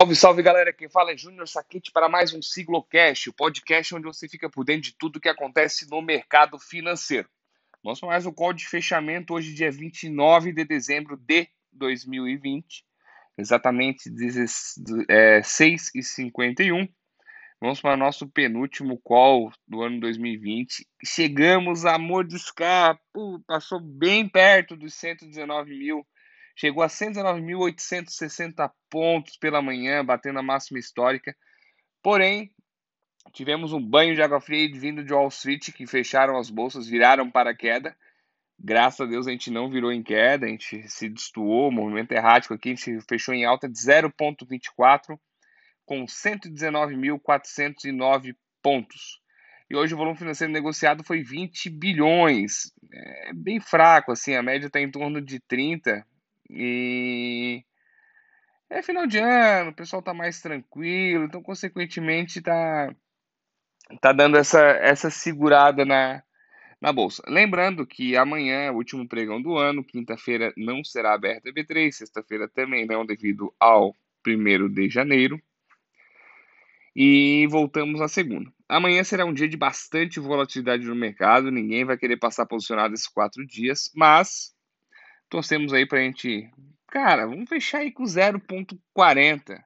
Salve, salve galera, quem fala é Júnior Saquete para mais um Siglocast, o podcast onde você fica por dentro de tudo que acontece no mercado financeiro. Para mais um call de fechamento hoje, dia 29 de dezembro de 2020, exatamente 6h51. Vamos para o nosso penúltimo call do ano 2020. Chegamos a mordiscar, passou bem perto dos 119 mil chegou a 119.860 pontos pela manhã, batendo a máxima histórica. Porém, tivemos um banho de água fria vindo de Wall Street, que fecharam as bolsas, viraram para queda. Graças a Deus a gente não virou em queda, a gente se destoou, movimento errático aqui, a gente fechou em alta de 0,24 com 119.409 pontos. E hoje o volume financeiro negociado foi 20 bilhões. É bem fraco, assim, a média está em torno de 30, e é final de ano, o pessoal tá mais tranquilo, então consequentemente tá tá dando essa essa segurada na na bolsa. Lembrando que amanhã é o último pregão do ano, quinta-feira não será aberta a B3, sexta-feira também não, devido ao primeiro de janeiro. E voltamos na segunda. Amanhã será um dia de bastante volatilidade no mercado, ninguém vai querer passar posicionado esses quatro dias, mas torcemos aí pra gente. Cara, vamos fechar aí com 0,40.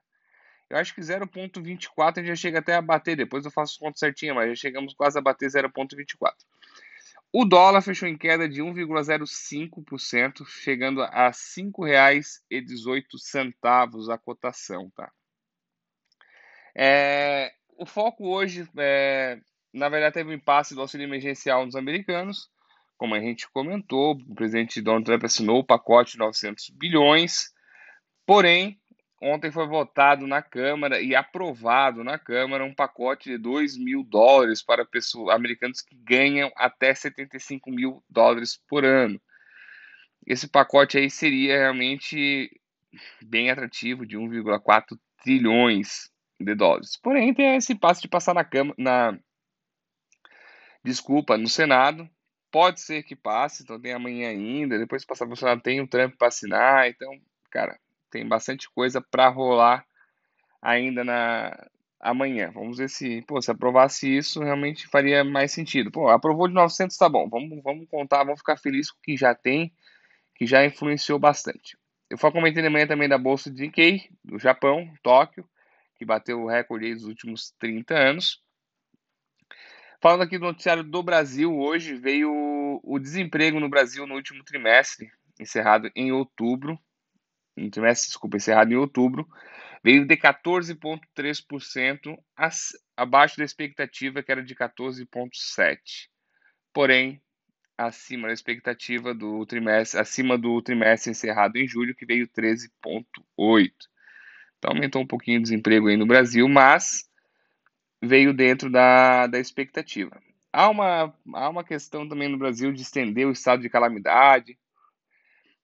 Eu acho que 0,24 a gente já chega até a bater. Depois eu faço conta certinha, mas já chegamos quase a bater 0,24. O dólar fechou em queda de 1,05%, chegando a R$ 5,18 a cotação, tá? É, o foco hoje, é, na verdade, teve um impasse do auxílio emergencial nos americanos como a gente comentou, o presidente Donald Trump assinou o pacote de 900 bilhões, porém, ontem foi votado na Câmara e aprovado na Câmara um pacote de 2 mil dólares para pessoas, americanos que ganham até 75 mil dólares por ano. Esse pacote aí seria realmente bem atrativo, de 1,4 trilhões de dólares. Porém, tem esse passo de passar na Câmara, na desculpa, no Senado, Pode ser que passe, então tem amanhã ainda. Depois que passar funcionar, tem um trampo para assinar. Então, cara, tem bastante coisa para rolar ainda na amanhã. Vamos ver se, pô, se aprovasse isso, realmente faria mais sentido. Pô, aprovou de 900, tá bom. Vamos, vamos contar, vamos ficar felizes com o que já tem, que já influenciou bastante. Eu só comentei amanhã também da bolsa de Nikkei, do Japão, Tóquio, que bateu o recorde dos últimos 30 anos. Falando aqui do noticiário do Brasil, hoje veio o desemprego no Brasil no último trimestre, encerrado em outubro, trimestre, desculpa, encerrado em outubro, veio de 14,3% abaixo da expectativa, que era de 14,7%. Porém, acima da expectativa do trimestre, acima do trimestre encerrado em julho, que veio 13,8%. Então aumentou um pouquinho o desemprego aí no Brasil, mas veio dentro da, da expectativa. Há uma, há uma questão também no Brasil de estender o estado de calamidade,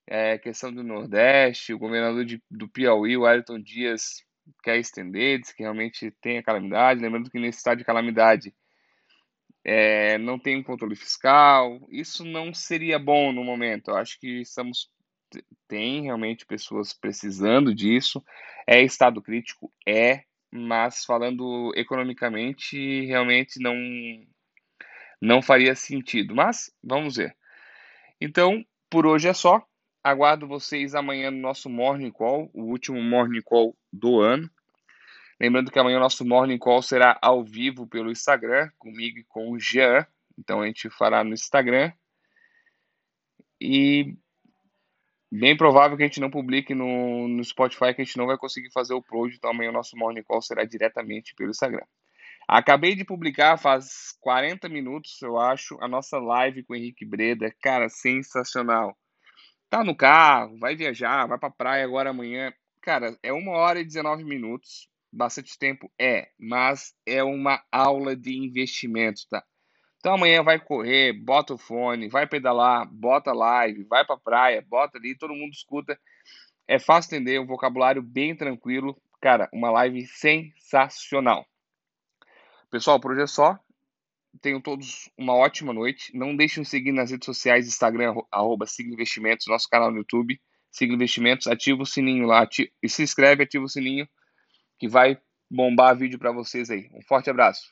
é, questão do Nordeste, o governador de, do Piauí, o Ayrton Dias, quer estender, diz que realmente tem a calamidade, lembrando que nesse estado de calamidade é, não tem um controle fiscal, isso não seria bom no momento, eu acho que estamos, tem realmente pessoas precisando disso, é estado crítico, é, mas falando economicamente, realmente não não faria sentido. Mas vamos ver. Então, por hoje é só. Aguardo vocês amanhã no nosso Morning Call, o último Morning Call do ano. Lembrando que amanhã o nosso Morning Call será ao vivo pelo Instagram, comigo e com o Jean. Então a gente fará no Instagram. E bem provável que a gente não publique no, no Spotify, que a gente não vai conseguir fazer o upload, então amanhã o nosso Morning Call será diretamente pelo Instagram. Acabei de publicar faz 40 minutos, eu acho, a nossa live com o Henrique Breda, cara, sensacional. Tá no carro, vai viajar, vai pra praia agora amanhã. Cara, é uma hora e 19 minutos, bastante tempo? É, mas é uma aula de investimento, tá? Então amanhã vai correr, bota o fone, vai pedalar, bota live, vai pra praia, bota ali, todo mundo escuta. É fácil entender, um vocabulário bem tranquilo. Cara, uma live sensacional. Pessoal, por hoje é só. Tenham todos uma ótima noite. Não deixem de seguir nas redes sociais, Instagram, arroba Siga Investimentos, nosso canal no YouTube, Siga Investimentos, ativa o sininho lá, e se inscreve, ativa o sininho que vai bombar vídeo para vocês aí. Um forte abraço.